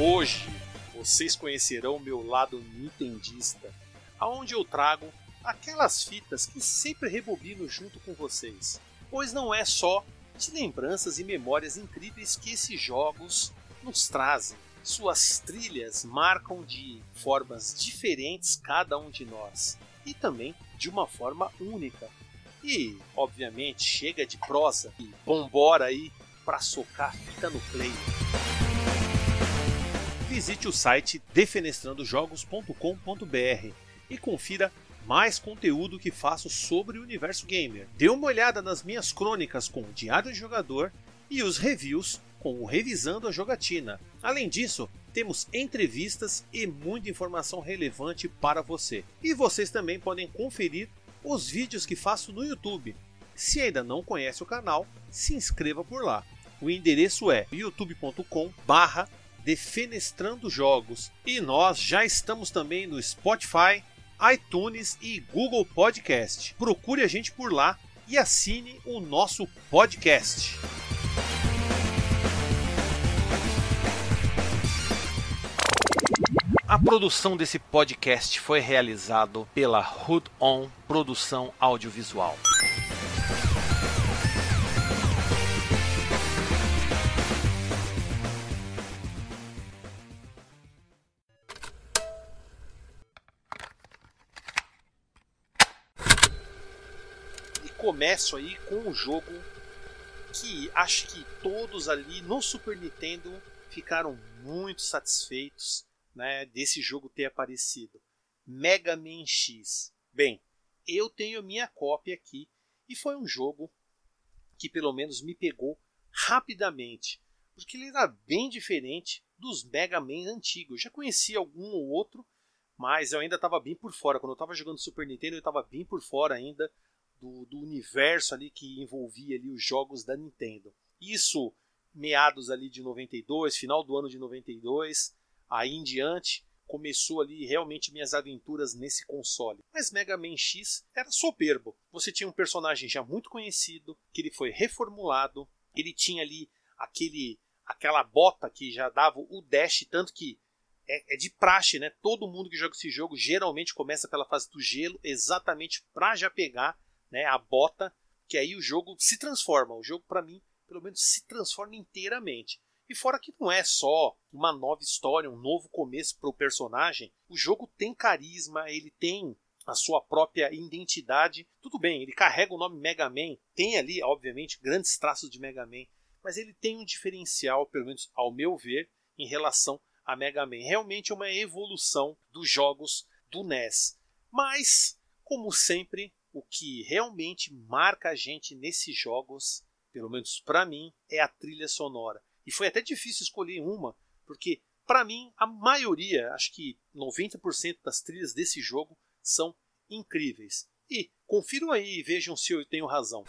Hoje vocês conhecerão o meu lado nintendista, aonde eu trago aquelas fitas que sempre rebobino junto com vocês, pois não é só de lembranças e memórias incríveis que esses jogos nos trazem. Suas trilhas marcam de formas diferentes cada um de nós e também de uma forma única. E, obviamente, chega de prosa e vambora aí para socar fita no play. Visite o site defenestrandojogos.com.br e confira mais conteúdo que faço sobre o universo gamer. Dê uma olhada nas minhas crônicas com o Diário de Jogador e os reviews com o Revisando a Jogatina. Além disso, temos entrevistas e muita informação relevante para você. E vocês também podem conferir os vídeos que faço no YouTube. Se ainda não conhece o canal, se inscreva por lá. O endereço é youtube.com/barra Defenestrando Jogos. E nós já estamos também no Spotify, iTunes e Google Podcast. Procure a gente por lá e assine o nosso podcast. A produção desse podcast foi realizado pela Hood On Produção Audiovisual. Começo aí com um jogo que acho que todos ali no Super Nintendo ficaram muito satisfeitos né, desse jogo ter aparecido. Mega Man X. Bem, eu tenho minha cópia aqui e foi um jogo que pelo menos me pegou rapidamente, porque ele era bem diferente dos Mega Man antigos. Eu já conhecia algum ou outro, mas eu ainda estava bem por fora. Quando eu estava jogando Super Nintendo, eu estava bem por fora ainda do, do universo ali que envolvia ali os jogos da Nintendo. Isso meados ali de 92, final do ano de 92, aí em diante começou ali realmente minhas aventuras nesse console. Mas Mega Man X era soberbo. Você tinha um personagem já muito conhecido, que ele foi reformulado, ele tinha ali aquele aquela bota que já dava o dash, tanto que é, é de praxe, né? Todo mundo que joga esse jogo geralmente começa pela fase do gelo, exatamente para já pegar né, a bota, que aí o jogo se transforma. O jogo, para mim, pelo menos se transforma inteiramente. E fora que não é só uma nova história, um novo começo para o personagem, o jogo tem carisma, ele tem a sua própria identidade. Tudo bem, ele carrega o nome Mega Man, tem ali, obviamente, grandes traços de Mega Man, mas ele tem um diferencial, pelo menos ao meu ver, em relação a Mega Man. Realmente é uma evolução dos jogos do NES. Mas, como sempre, o que realmente marca a gente nesses jogos, pelo menos para mim, é a trilha sonora. E foi até difícil escolher uma, porque para mim a maioria, acho que 90% das trilhas desse jogo são incríveis. E confiram aí e vejam se eu tenho razão.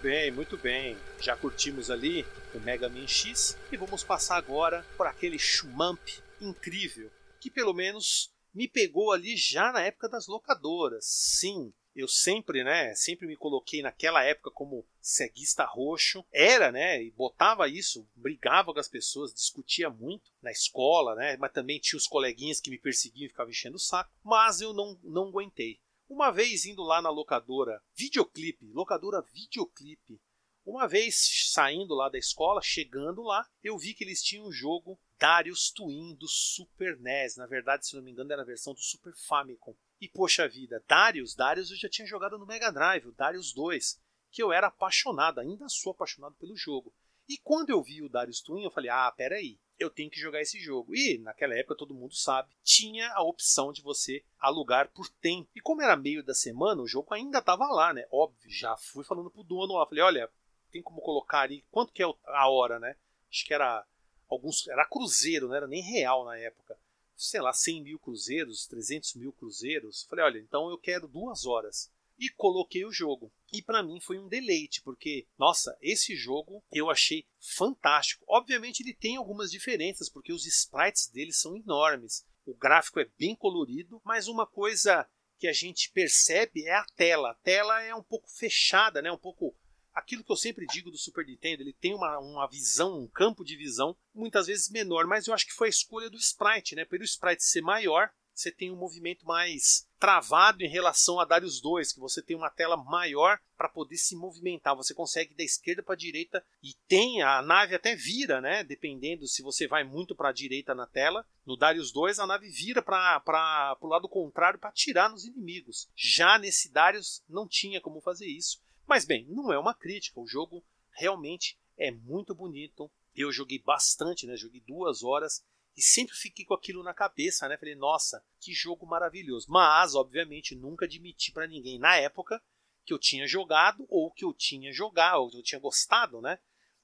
Bem, muito bem. Já curtimos ali o Mega Man X e vamos passar agora por aquele Shumamp incrível que pelo menos me pegou ali já na época das locadoras. Sim, eu sempre, né, sempre me coloquei naquela época como ceguista roxo. Era, né, e botava isso, brigava com as pessoas, discutia muito na escola, né, mas também tinha os coleguinhas que me perseguiam e ficavam enchendo o saco. Mas eu não, não aguentei. Uma vez indo lá na locadora, videoclipe, locadora videoclipe, uma vez saindo lá da escola, chegando lá, eu vi que eles tinham um jogo Darius Twin do Super NES. Na verdade, se não me engano, era a versão do Super Famicom. E poxa vida, Darius, Darius eu já tinha jogado no Mega Drive, o Darius 2, que eu era apaixonado, ainda sou apaixonado pelo jogo. E quando eu vi o Darius Twin, eu falei: "Ah, peraí, eu tenho que jogar esse jogo. E naquela época todo mundo sabe, tinha a opção de você alugar por tempo. E como era meio da semana, o jogo ainda estava lá, né? Óbvio, já fui falando pro dono lá, falei, olha, tem como colocar ali quanto que é a hora, né? Acho que era alguns, era cruzeiro, não era nem real na época. Sei lá, 100 mil cruzeiros, 300 mil cruzeiros. Falei, olha, então eu quero duas horas e coloquei o jogo. E para mim foi um deleite, porque, nossa, esse jogo eu achei fantástico. Obviamente ele tem algumas diferenças, porque os sprites dele são enormes. O gráfico é bem colorido, mas uma coisa que a gente percebe é a tela. A tela é um pouco fechada, né? um pouco aquilo que eu sempre digo do Super Nintendo, ele tem uma, uma visão, um campo de visão muitas vezes menor, mas eu acho que foi a escolha do sprite, né? Pelo sprite ser maior, você tem um movimento mais travado em relação a Darius 2, que você tem uma tela maior para poder se movimentar. Você consegue da esquerda para a direita e tem a nave até vira, né? Dependendo se você vai muito para a direita na tela. No Darius 2 a nave vira para o lado contrário para atirar nos inimigos. Já nesse Darius não tinha como fazer isso. Mas bem, não é uma crítica. O jogo realmente é muito bonito. Eu joguei bastante, né? Joguei duas horas e sempre fiquei com aquilo na cabeça, né? Falei, nossa, que jogo maravilhoso. Mas, obviamente, nunca admiti para ninguém na época que eu tinha jogado ou que eu tinha jogado, ou que eu tinha gostado, né?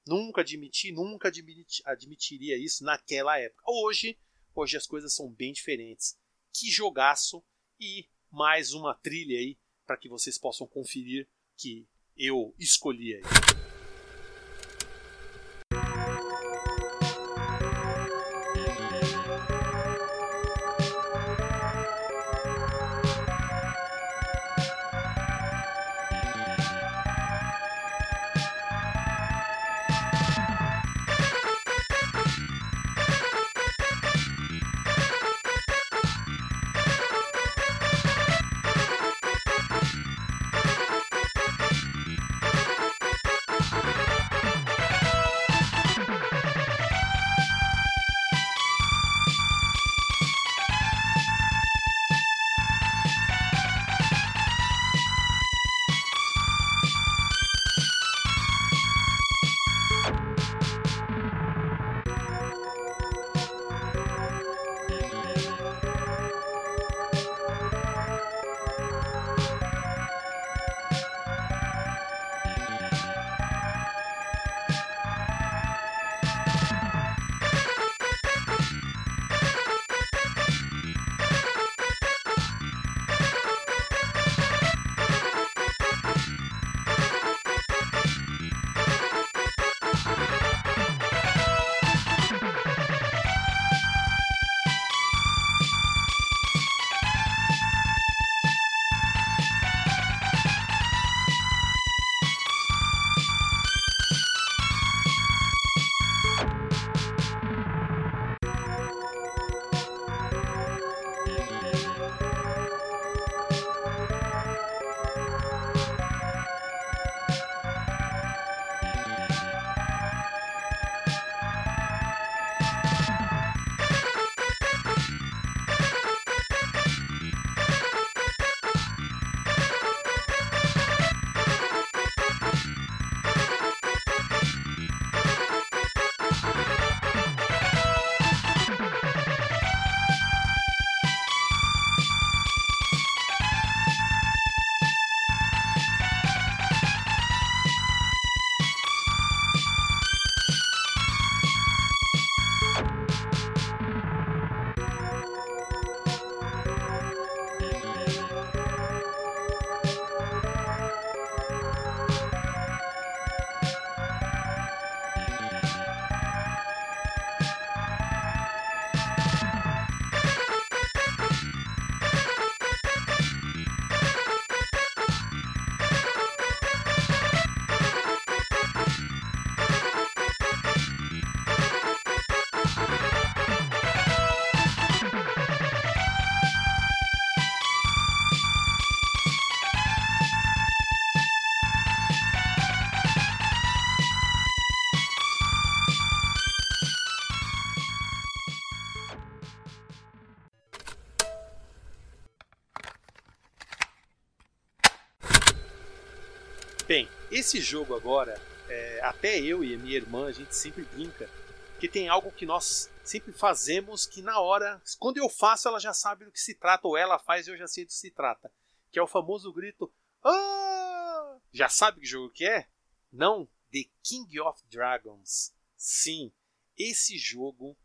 Nunca admiti, nunca admiti, admitiria isso naquela época. Hoje, hoje as coisas são bem diferentes. Que jogaço e mais uma trilha aí para que vocês possam conferir que eu escolhi aí. Esse jogo agora, é, até eu e a minha irmã, a gente sempre brinca que tem algo que nós sempre fazemos que na hora, quando eu faço, ela já sabe do que se trata, ou ela faz e eu já sei do que se trata. Que é o famoso grito. Ah! Já sabe que jogo que é? Não, The King of Dragons. Sim, esse jogo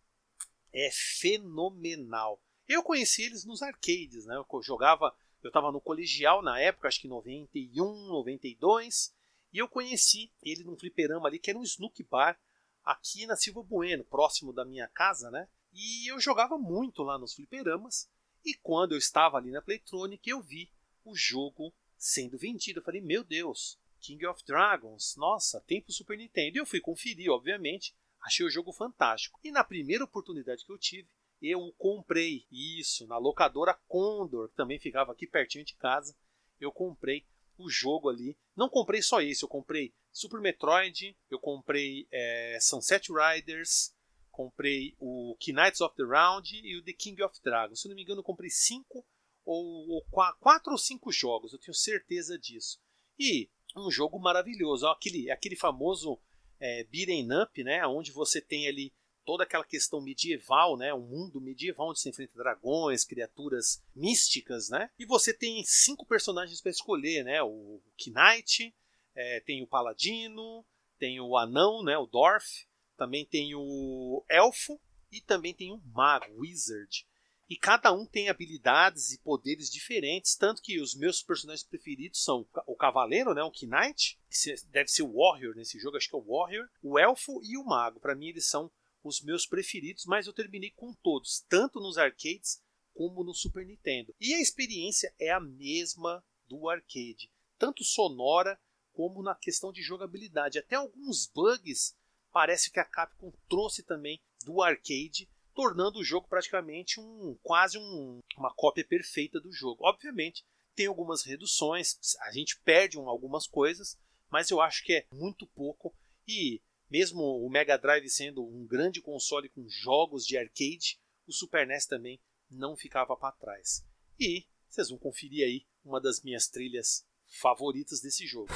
é fenomenal. Eu conheci eles nos arcades, né? Eu jogava, eu estava no colegial na época, acho que 91, 92, e eu conheci ele num fliperama ali que era um Snook Bar aqui na Silva Bueno, próximo da minha casa, né? E eu jogava muito lá nos fliperamas. E quando eu estava ali na Playtronic, eu vi o jogo sendo vendido. Eu falei, meu Deus, King of Dragons, nossa, tem pro Super Nintendo. E eu fui conferir, obviamente, achei o jogo fantástico. E na primeira oportunidade que eu tive, eu comprei. Isso, na locadora Condor, que também ficava aqui pertinho de casa. Eu comprei o jogo ali. Não comprei só esse, eu comprei Super Metroid, eu comprei é, Sunset Riders, comprei o Knights of the Round e o The King of Dragons. Se não me engano, eu comprei cinco ou, ou quatro ou cinco jogos, eu tenho certeza disso. E um jogo maravilhoso, aquele, aquele famoso é, beat'em up, né, onde você tem ali toda aquela questão medieval, né, um mundo medieval onde se enfrenta dragões, criaturas místicas, né, e você tem cinco personagens para escolher, né, o Knight, é, tem o Paladino, tem o Anão, né, o Dorf, também tem o Elfo e também tem o Mago, Wizard. E cada um tem habilidades e poderes diferentes, tanto que os meus personagens preferidos são o Cavaleiro, né, o Knight, que deve ser o Warrior nesse jogo, acho que é o Warrior, o Elfo e o Mago. Para mim eles são os meus preferidos, mas eu terminei com todos, tanto nos arcades como no Super Nintendo. E a experiência é a mesma do arcade, tanto sonora como na questão de jogabilidade. Até alguns bugs parece que a Capcom trouxe também do arcade, tornando o jogo praticamente um quase um, uma cópia perfeita do jogo. Obviamente, tem algumas reduções, a gente perde um, algumas coisas, mas eu acho que é muito pouco e mesmo o Mega Drive sendo um grande console com jogos de arcade, o Super NES também não ficava para trás. E vocês vão conferir aí uma das minhas trilhas favoritas desse jogo.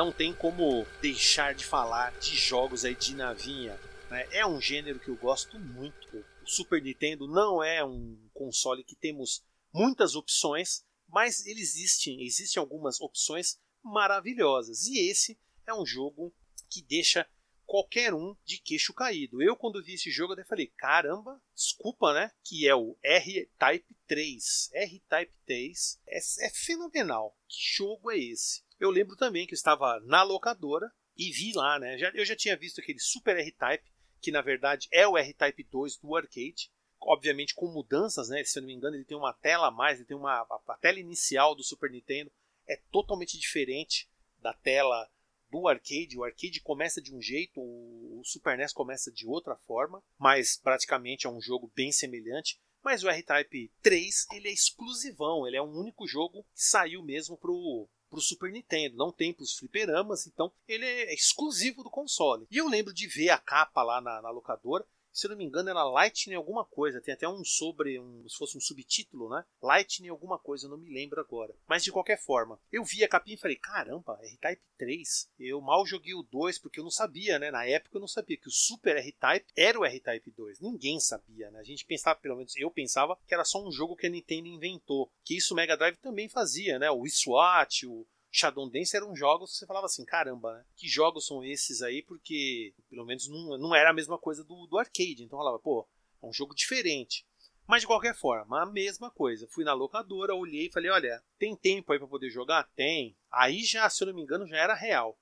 Não tem como deixar de falar de jogos aí de navinha. Né? É um gênero que eu gosto muito. O Super Nintendo não é um console que temos muitas opções, mas ele existe, existem algumas opções maravilhosas. E esse é um jogo que deixa qualquer um de queixo caído. Eu, quando vi esse jogo, até falei: caramba, desculpa, né? Que é o R-Type 3. R-Type 3 é, é fenomenal. Que jogo é esse? Eu lembro também que eu estava na locadora e vi lá, né? Eu já tinha visto aquele Super R-Type, que na verdade é o R-Type 2 do arcade. Obviamente com mudanças, né? Se eu não me engano, ele tem uma tela a mais, ele tem uma a, a tela inicial do Super Nintendo é totalmente diferente da tela do arcade. O arcade começa de um jeito, o Super NES começa de outra forma, mas praticamente é um jogo bem semelhante. Mas o R-Type 3 ele é exclusivão, ele é um único jogo que saiu mesmo pro pro Super Nintendo, não tem pros fliperamas, então ele é exclusivo do console. E eu lembro de ver a capa lá na, na locadora, se eu não me engano, era Lightning alguma coisa. Tem até um sobre, um, se fosse um subtítulo, né? Lightning alguma coisa, eu não me lembro agora. Mas de qualquer forma, eu vi a capinha e falei: caramba, R-Type 3. Eu mal joguei o 2 porque eu não sabia, né? Na época eu não sabia que o Super R-Type era o R-Type 2. Ninguém sabia, né? A gente pensava, pelo menos eu pensava, que era só um jogo que a Nintendo inventou. Que isso o Mega Drive também fazia, né? O SWAT, o Shadow Dance eram jogos que você falava assim, caramba, né? que jogos são esses aí? Porque pelo menos não, não era a mesma coisa do, do arcade. Então eu falava, pô, é um jogo diferente. Mas de qualquer forma, a mesma coisa. Fui na locadora, olhei e falei, olha, tem tempo aí para poder jogar? Tem. Aí já, se eu não me engano, já era real.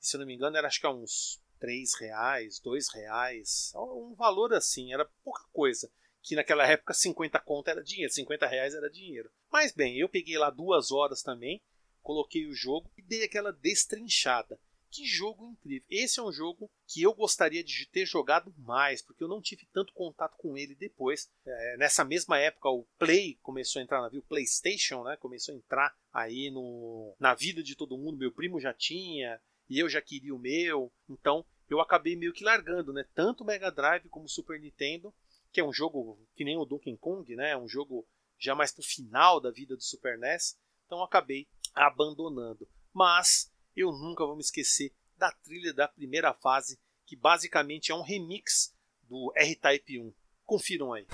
Se eu não me engano, era acho que uns 3 reais, 2 reais. Um valor assim, era pouca coisa. Que naquela época 50 conto era dinheiro, 50 reais era dinheiro. Mas bem, eu peguei lá duas horas também coloquei o jogo e dei aquela destrinchada. Que jogo incrível! Esse é um jogo que eu gostaria de ter jogado mais, porque eu não tive tanto contato com ele depois. É, nessa mesma época, o Play começou a entrar na vida, o PlayStation, né? Começou a entrar aí no, na vida de todo mundo. Meu primo já tinha e eu já queria o meu. Então eu acabei meio que largando, né? Tanto o Mega Drive como o Super Nintendo, que é um jogo que nem o Donkey Kong, né? É um jogo já mais pro final da vida do Super NES. Então acabei abandonando. Mas eu nunca vou me esquecer da trilha da primeira fase, que basicamente é um remix do R-Type 1. Confiram aí.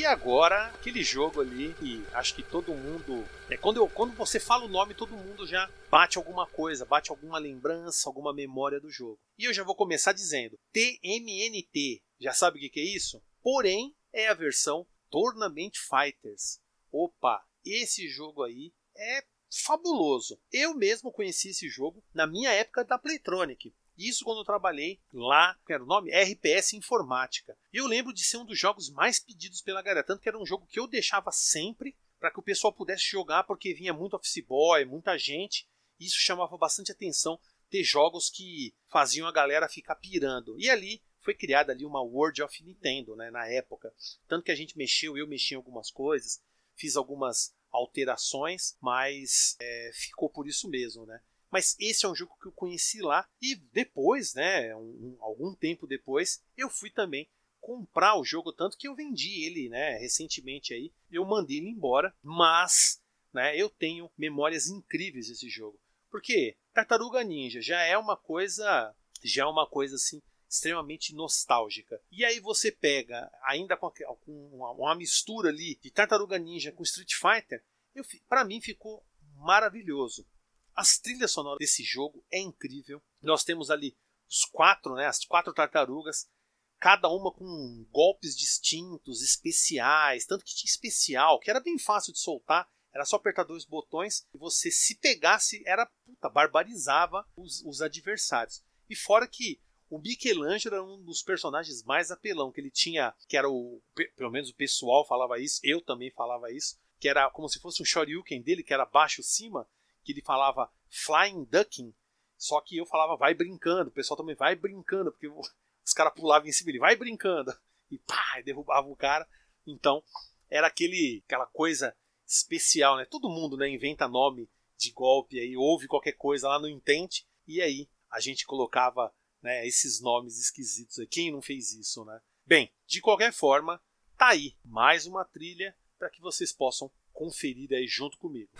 E agora, aquele jogo ali, que acho que todo mundo. É, quando, eu, quando você fala o nome, todo mundo já bate alguma coisa, bate alguma lembrança, alguma memória do jogo. E eu já vou começar dizendo: TMNT. Já sabe o que, que é isso? Porém, é a versão Tournament Fighters. Opa, esse jogo aí é fabuloso. Eu mesmo conheci esse jogo na minha época da Playtronic. Isso quando eu trabalhei lá, que era o nome? RPS Informática. E eu lembro de ser um dos jogos mais pedidos pela galera, tanto que era um jogo que eu deixava sempre para que o pessoal pudesse jogar, porque vinha muito office boy, muita gente. E isso chamava bastante atenção ter jogos que faziam a galera ficar pirando. E ali foi criada ali uma World of Nintendo, né, na época. Tanto que a gente mexeu, eu mexi em algumas coisas, fiz algumas alterações, mas é, ficou por isso mesmo, né? Mas esse é um jogo que eu conheci lá e depois, né, um, algum tempo depois, eu fui também comprar o jogo tanto que eu vendi ele, né, recentemente aí. Eu mandei ele embora, mas, né, eu tenho memórias incríveis desse jogo. Porque Tartaruga Ninja já é uma coisa, já é uma coisa assim extremamente nostálgica. E aí você pega ainda com, uma, uma mistura ali de Tartaruga Ninja com Street Fighter, para mim ficou maravilhoso. As trilhas sonoras desse jogo é incrível. Nós temos ali os quatro, né, as quatro tartarugas, cada uma com golpes distintos, especiais, tanto que tinha especial, que era bem fácil de soltar, era só apertar dois botões e você se pegasse, era puta, barbarizava os, os adversários. E fora que o Michelangelo era um dos personagens mais apelão, que ele tinha, que era o, pelo menos o pessoal falava isso, eu também falava isso, que era como se fosse um Shoryuken dele, que era baixo-cima, que ele falava flying ducking, só que eu falava vai brincando, o pessoal também vai brincando, porque os caras pulavam em cima dele, vai brincando, e pá, derrubava o cara. Então, era aquele aquela coisa especial, né? Todo mundo, né, inventa nome de golpe aí, ouve qualquer coisa lá no Intente, e aí a gente colocava, né, esses nomes esquisitos aí. Quem não fez isso, né? Bem, de qualquer forma, tá aí mais uma trilha para que vocês possam conferir aí junto comigo.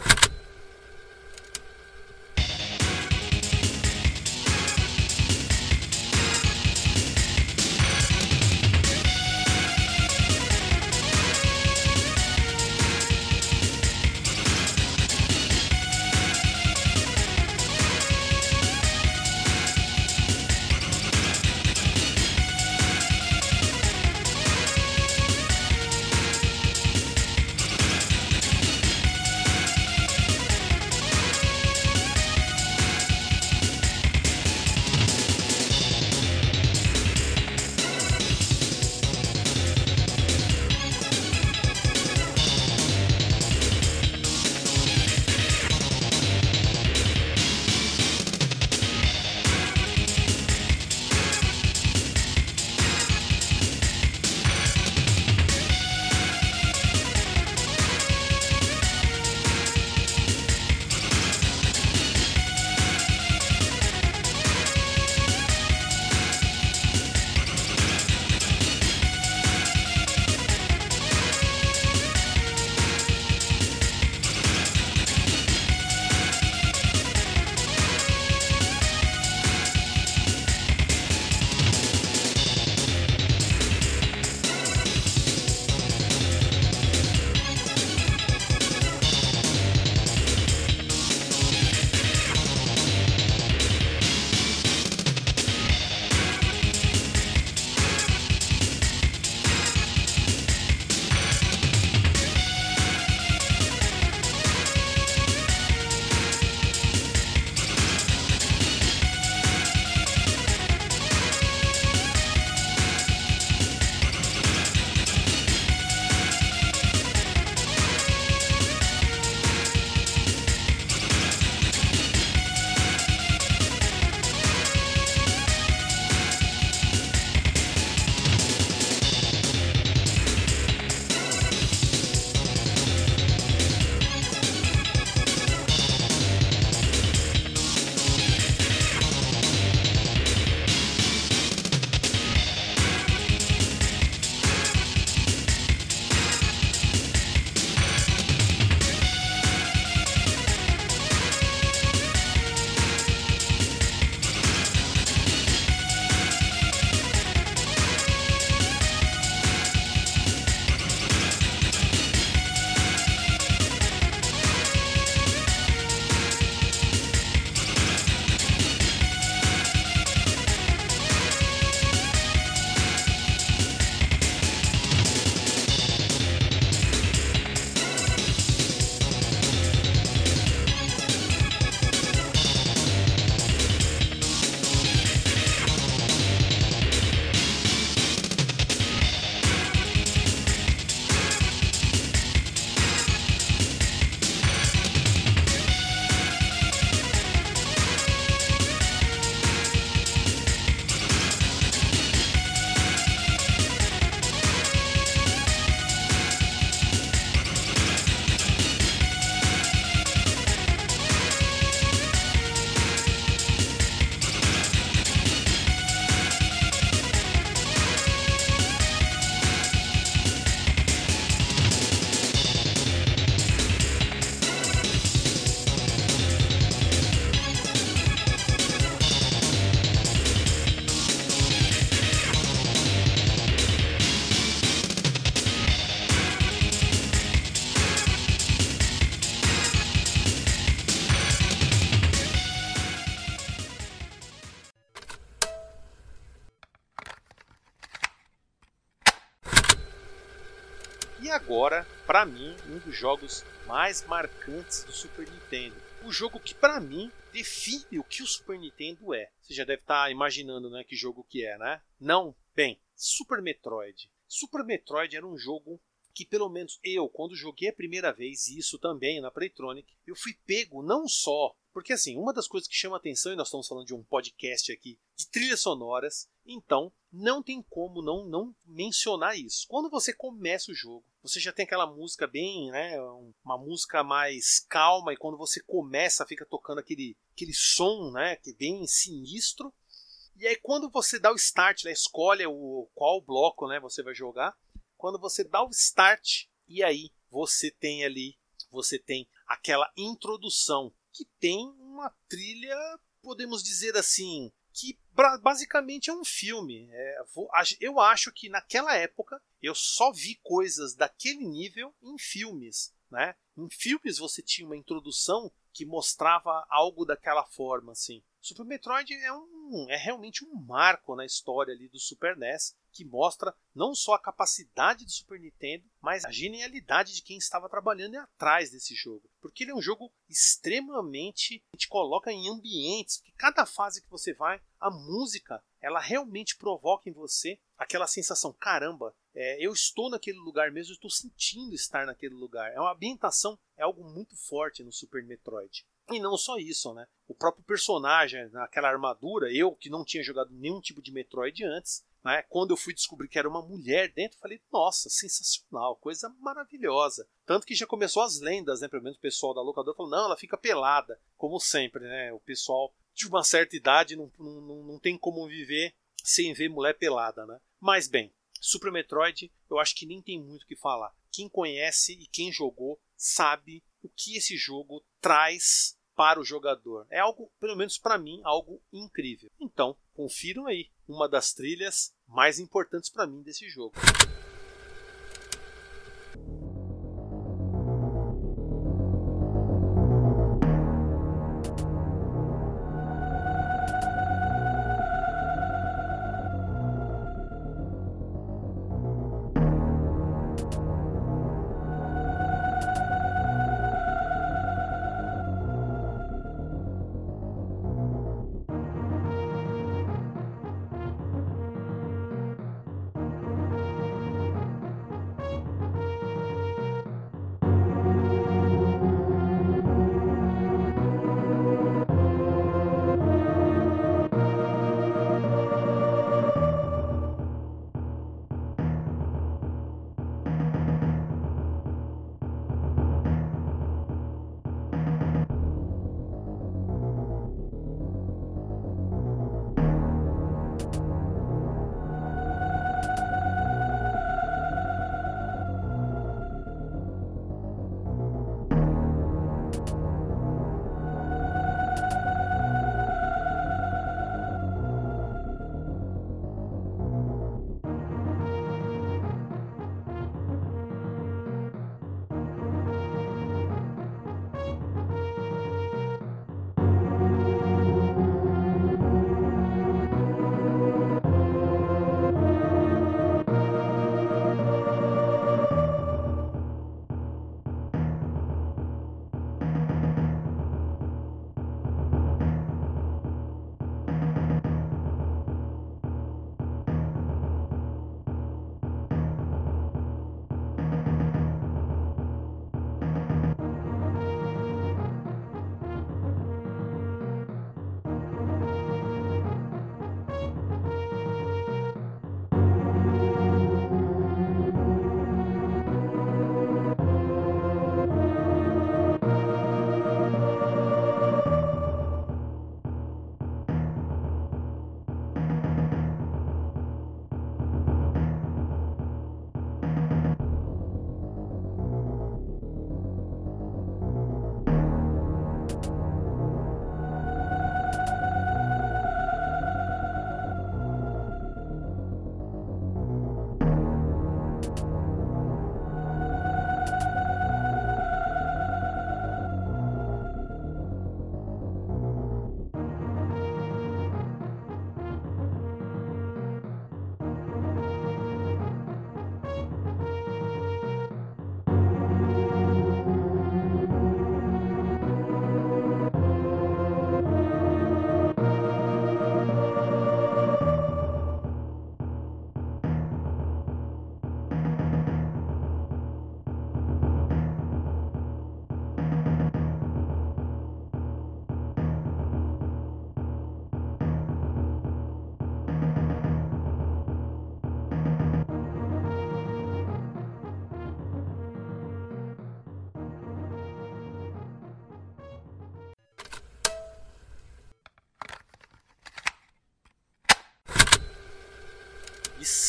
Agora, para mim, um dos jogos mais marcantes do Super Nintendo. O jogo que para mim define o que o Super Nintendo é. Você já deve estar tá imaginando, né, que jogo que é, né? Não, bem, Super Metroid. Super Metroid era um jogo que pelo menos eu, quando joguei a primeira vez, e isso também na Playtronic, eu fui pego não só porque assim, uma das coisas que chama atenção, e nós estamos falando de um podcast aqui de trilhas sonoras, então não tem como não, não mencionar isso. Quando você começa o jogo, você já tem aquela música bem, né, uma música mais calma, e quando você começa, fica tocando aquele, aquele som, né, que é bem sinistro. E aí quando você dá o start, né, escolhe o qual bloco, né, você vai jogar. Quando você dá o start, e aí você tem ali, você tem aquela introdução que tem uma trilha, podemos dizer assim, que basicamente é um filme. É, eu acho que naquela época eu só vi coisas daquele nível em filmes. Né? Em filmes você tinha uma introdução que mostrava algo daquela forma, assim. Super Metroid é um é realmente um marco na história ali do Super NES que mostra não só a capacidade do Super Nintendo, mas a genialidade de quem estava trabalhando atrás desse jogo. Porque ele é um jogo extremamente. te coloca em ambientes, que cada fase que você vai, a música, ela realmente provoca em você aquela sensação: caramba, é, eu estou naquele lugar mesmo, eu estou sentindo estar naquele lugar. É uma ambientação, é algo muito forte no Super Metroid. E não só isso, né? O próprio personagem, naquela armadura, eu que não tinha jogado nenhum tipo de Metroid antes, né? Quando eu fui descobrir que era uma mulher dentro, falei, nossa, sensacional, coisa maravilhosa. Tanto que já começou as lendas, né? Pelo menos o pessoal da locadora falou, não, ela fica pelada, como sempre, né? O pessoal de uma certa idade não, não, não tem como viver sem ver mulher pelada, né? Mas bem, Super Metroid, eu acho que nem tem muito o que falar. Quem conhece e quem jogou sabe o que esse jogo traz para o jogador. É algo, pelo menos para mim, algo incrível. Então, confiram aí uma das trilhas mais importantes para mim desse jogo.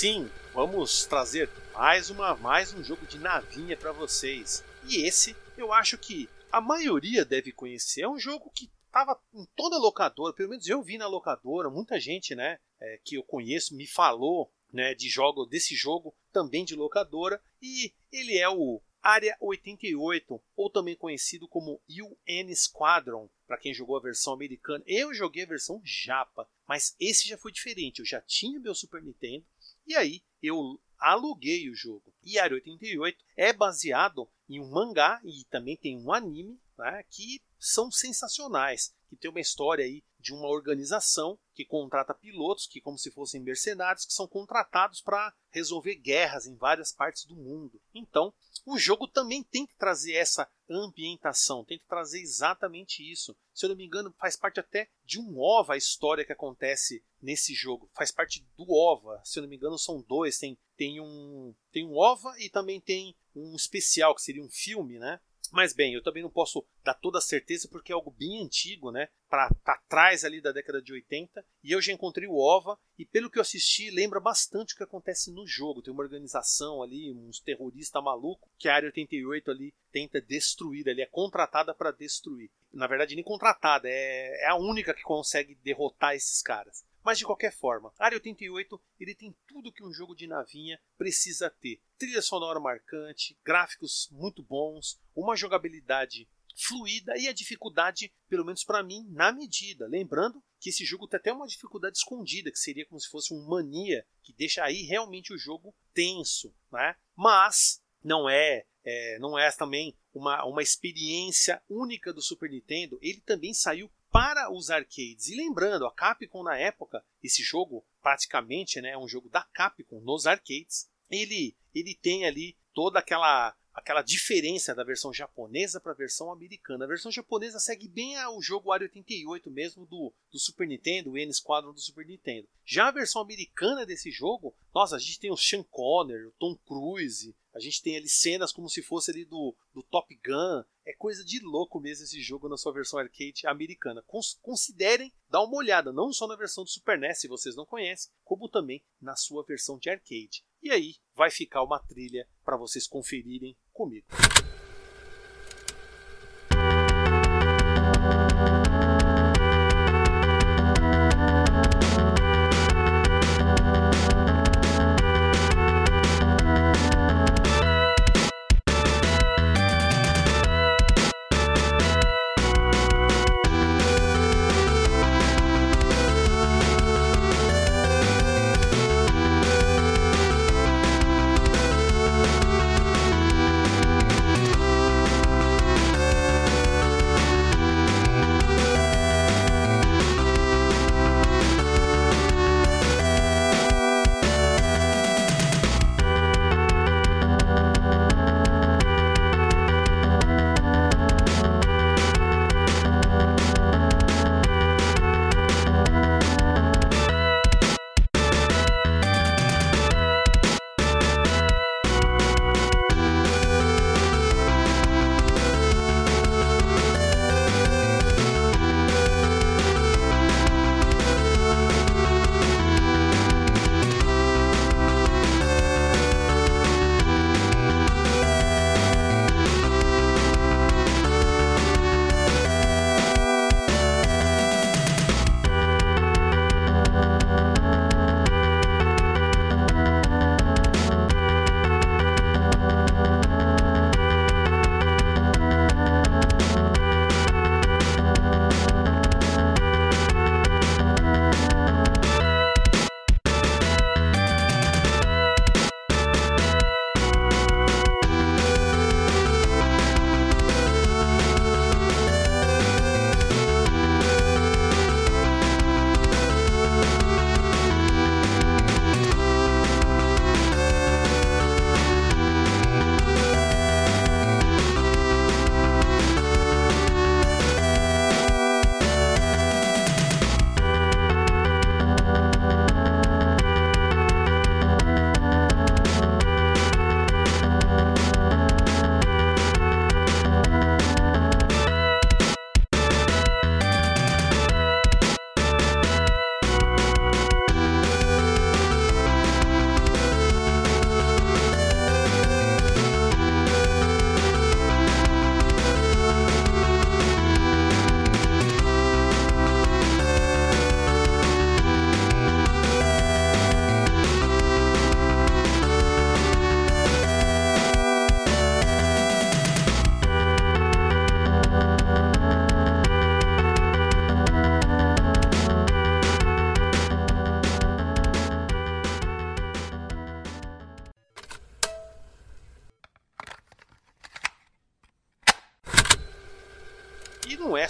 Sim, vamos trazer mais uma mais um jogo de navinha para vocês. E esse eu acho que a maioria deve conhecer. É um jogo que estava em toda locadora, pelo menos eu vi na locadora, muita gente, né, é, que eu conheço me falou, né, de jogo desse jogo também de locadora e ele é o Área 88, ou também conhecido como UN Squadron, para quem jogou a versão americana. Eu joguei a versão japa, mas esse já foi diferente. Eu já tinha meu Super Nintendo e aí eu aluguei o jogo. E Área 88 é baseado em um mangá e também tem um anime né, que são sensacionais, que tem uma história aí de uma organização que contrata pilotos que como se fossem mercenários que são contratados para resolver guerras em várias partes do mundo. Então, o jogo também tem que trazer essa ambientação, tem que trazer exatamente isso. Se eu não me engano, faz parte até de um OVA a história que acontece nesse jogo. Faz parte do OVA. Se eu não me engano, são dois. Tem, tem, um, tem um OVA e também tem um especial, que seria um filme, né? Mas bem, eu também não posso dar toda a certeza porque é algo bem antigo, né? Para trás ali da década de 80. E eu já encontrei o OVA e pelo que eu assisti, lembra bastante o que acontece no jogo. Tem uma organização ali, uns terroristas malucos que a Área 88 ali tenta destruir, ali é contratada para destruir. Na verdade, nem contratada, é, é a única que consegue derrotar esses caras. Mas de qualquer forma, Área 88 ele tem tudo que um jogo de navinha precisa ter: trilha sonora marcante, gráficos muito bons, uma jogabilidade fluida e a dificuldade, pelo menos para mim, na medida. Lembrando que esse jogo tem até uma dificuldade escondida, que seria como se fosse um mania, que deixa aí realmente o jogo tenso, né? Mas não é, é não é também uma, uma experiência única do Super Nintendo. Ele também saiu para os arcades. E lembrando, a Capcom na época, esse jogo praticamente né, é um jogo da Capcom nos arcades. Ele, ele tem ali toda aquela aquela diferença da versão japonesa para a versão americana. A versão japonesa segue bem o jogo Wario 88 mesmo do, do Super Nintendo, o N Squadron do Super Nintendo. Já a versão americana desse jogo, nossa, a gente tem o Sean Connery, o Tom Cruise, a gente tem ali cenas como se fosse ali do, do Top Gun. É coisa de louco mesmo esse jogo na sua versão arcade americana. Considerem dar uma olhada, não só na versão do Super NES, se vocês não conhecem, como também na sua versão de arcade. E aí vai ficar uma trilha para vocês conferirem comigo.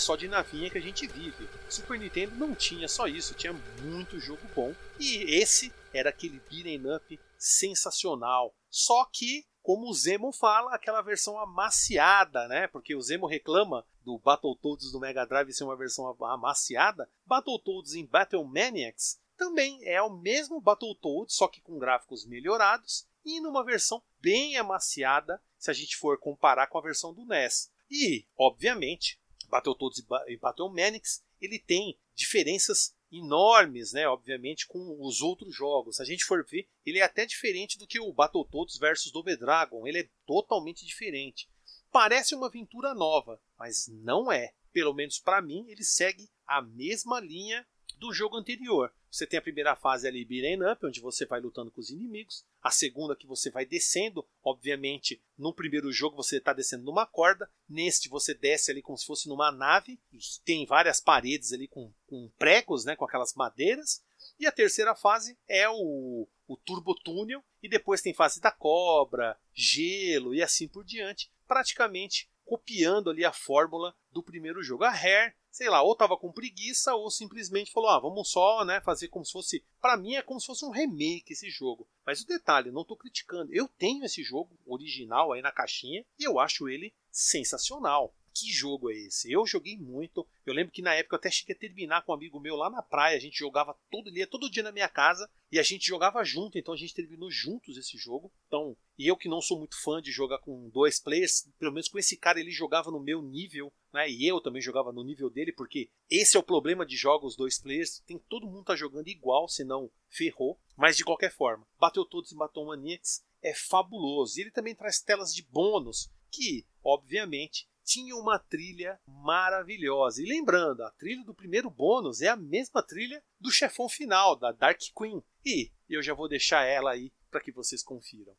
Só de navinha que a gente vive. Super Nintendo não tinha só isso, tinha muito jogo bom. E esse era aquele beat'em up sensacional. Só que, como o Zemo fala, aquela versão amaciada, né? Porque o Zemo reclama do Battletoads do Mega Drive ser uma versão amaciada. Battletoads em Battle Maniacs também é o mesmo Battletoads, só que com gráficos melhorados e numa versão bem amaciada, se a gente for comparar com a versão do NES. E, obviamente, Battletoads e Battle Manics, ele tem diferenças enormes, né, obviamente, com os outros jogos. Se a gente for ver, ele é até diferente do que o Battletoads versus Double Dragon, ele é totalmente diferente. Parece uma aventura nova, mas não é. Pelo menos para mim, ele segue a mesma linha do jogo anterior. Você tem a primeira fase ali, beat'em up, onde você vai lutando com os inimigos. A segunda que você vai descendo. Obviamente, no primeiro jogo você está descendo numa corda. Neste você desce ali como se fosse numa nave. Tem várias paredes ali com, com pregos, né, com aquelas madeiras. E a terceira fase é o, o Turbo Túnel. E depois tem fase da cobra, gelo e assim por diante. Praticamente copiando ali a fórmula do primeiro jogo. A Rare sei lá, ou tava com preguiça ou simplesmente falou: "Ah, vamos só, né, fazer como se fosse, para mim é como se fosse um remake esse jogo". Mas o detalhe, não tô criticando. Eu tenho esse jogo original aí na caixinha e eu acho ele sensacional que jogo é esse? Eu joguei muito. Eu lembro que na época eu até cheguei a terminar com um amigo meu lá na praia. A gente jogava todo dia, todo dia na minha casa e a gente jogava junto. Então a gente terminou juntos esse jogo. Então, e eu que não sou muito fã de jogar com dois players, pelo menos com esse cara ele jogava no meu nível, né? E eu também jogava no nível dele, porque esse é o problema de jogos dois players. Tem todo mundo tá jogando igual, senão ferrou. Mas de qualquer forma, bateu todos em Baton Maniacs é fabuloso. E ele também traz telas de bônus que, obviamente, tinha uma trilha maravilhosa. E lembrando, a trilha do primeiro bônus é a mesma trilha do chefão final, da Dark Queen. E eu já vou deixar ela aí para que vocês confiram.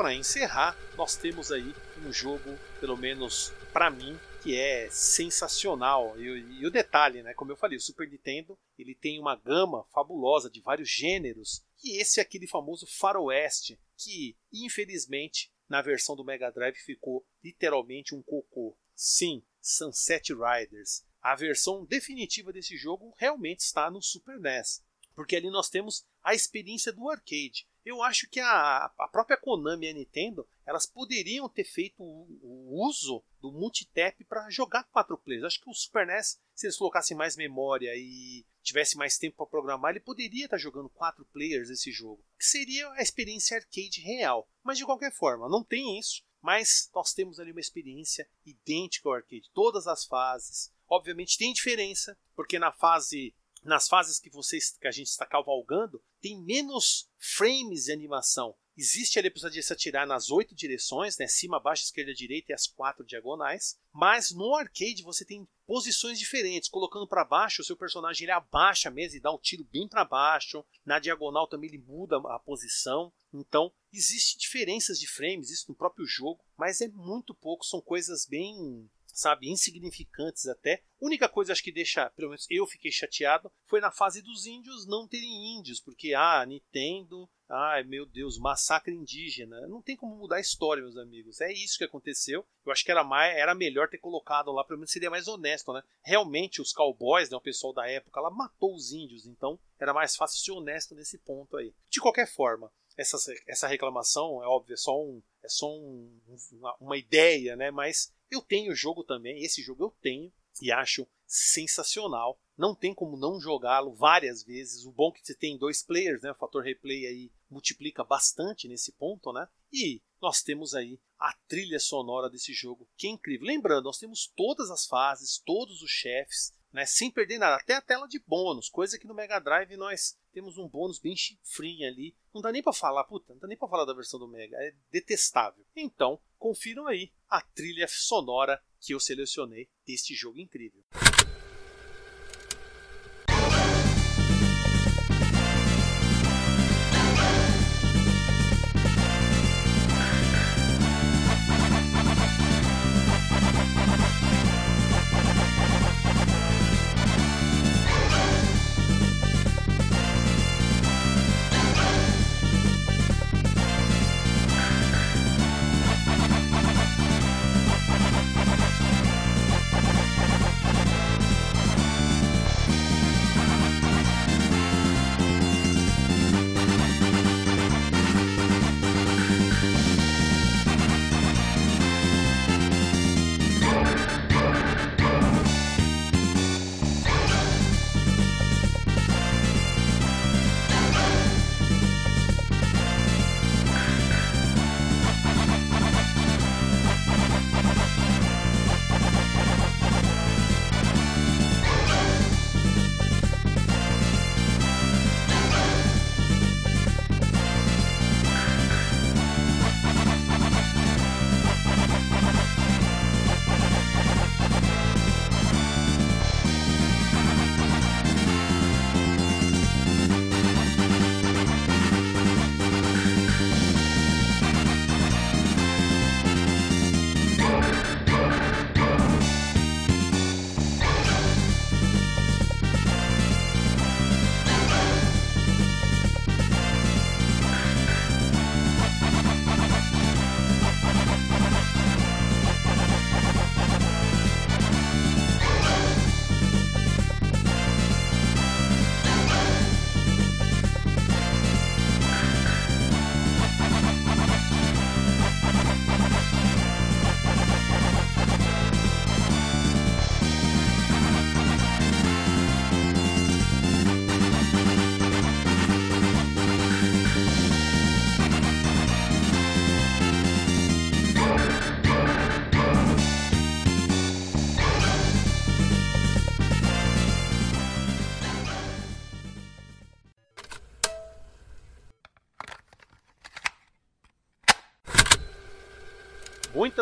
Para encerrar, nós temos aí um jogo, pelo menos para mim, que é sensacional. E, e, o detalhe, né, como eu falei, o Super Nintendo ele tem uma gama fabulosa de vários gêneros. E esse é aquele famoso faroeste que, infelizmente, na versão do Mega Drive ficou literalmente um cocô. Sim, Sunset Riders. A versão definitiva desse jogo realmente está no Super NES, porque ali nós temos a experiência do arcade. Eu acho que a, a própria Konami e a Nintendo elas poderiam ter feito o, o uso do multitap para jogar quatro players. Acho que o Super NES, se eles colocassem mais memória e tivesse mais tempo para programar, ele poderia estar tá jogando quatro players esse jogo, que seria a experiência arcade real. Mas de qualquer forma, não tem isso. Mas nós temos ali uma experiência idêntica ao arcade, todas as fases. Obviamente tem diferença, porque na fase nas fases que vocês que a gente está cavalgando, tem menos frames de animação. Existe a possibilidade de se atirar nas oito direções, né? cima, baixo, esquerda, direita e as quatro diagonais. Mas no arcade você tem posições diferentes. Colocando para baixo, o seu personagem ele abaixa mesmo e dá um tiro bem para baixo. Na diagonal também ele muda a posição. Então, existem diferenças de frames, isso no próprio jogo, mas é muito pouco, são coisas bem sabe, insignificantes até. Única coisa acho que deixa, pelo menos eu fiquei chateado, foi na fase dos índios não terem índios, porque ah, Nintendo, ai meu Deus, massacre indígena. Não tem como mudar a história, meus amigos. É isso que aconteceu. Eu acho que era mais, era melhor ter colocado lá, pelo menos seria mais honesto, né? Realmente os cowboys, né, o pessoal da época, ela matou os índios, então era mais fácil ser honesto nesse ponto aí. De qualquer forma, essa, essa reclamação é óbvio, é só um, é só um, uma, uma ideia, né? Mas eu tenho o jogo também, esse jogo eu tenho e acho sensacional. Não tem como não jogá-lo várias vezes. O bom é que você tem dois players, né? O fator replay aí multiplica bastante nesse ponto, né? E nós temos aí a trilha sonora desse jogo, que é incrível. Lembrando, nós temos todas as fases, todos os chefes, né? Sem perder nada, até a tela de bônus, coisa que no Mega Drive nós temos um bônus bem chifrinho ali. Não dá nem para falar, puta, não dá nem para falar da versão do Mega, é detestável. Então, confiram aí a trilha sonora que eu selecionei deste jogo incrível.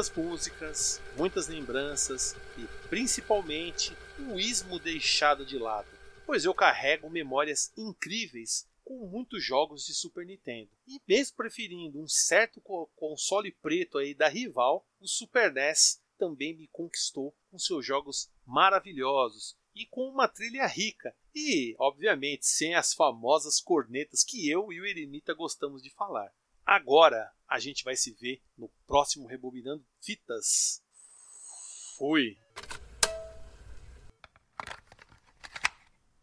Muitas músicas, muitas lembranças e principalmente o ismo deixado de lado, pois eu carrego memórias incríveis com muitos jogos de Super Nintendo. E mesmo preferindo um certo console preto aí da rival, o Super NES também me conquistou com seus jogos maravilhosos e com uma trilha rica e, obviamente, sem as famosas cornetas que eu e o Eremita gostamos de falar. Agora a gente vai se ver no próximo Rebobinando Fitas. Fui!